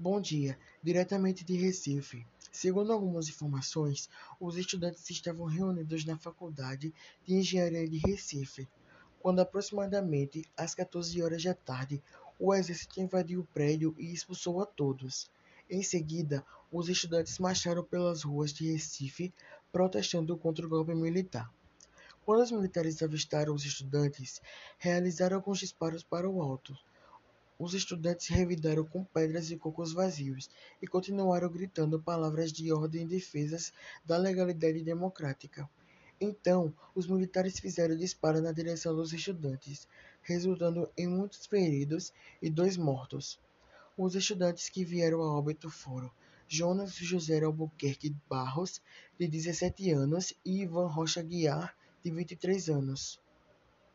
Bom dia, diretamente de Recife. Segundo algumas informações, os estudantes estavam reunidos na Faculdade de Engenharia de Recife, quando aproximadamente às 14 horas da tarde, o exército invadiu o prédio e expulsou a todos. Em seguida, os estudantes marcharam pelas ruas de Recife protestando contra o golpe militar. Quando os militares avistaram os estudantes, realizaram alguns disparos para o alto. Os estudantes revidaram com pedras e cocos vazios e continuaram gritando palavras de ordem e defesas da legalidade democrática. Então, os militares fizeram disparo na direção dos estudantes, resultando em muitos feridos e dois mortos. Os estudantes que vieram a óbito foram Jonas José Albuquerque Barros, de 17 anos, e Ivan Rocha Guiar, de 23 anos.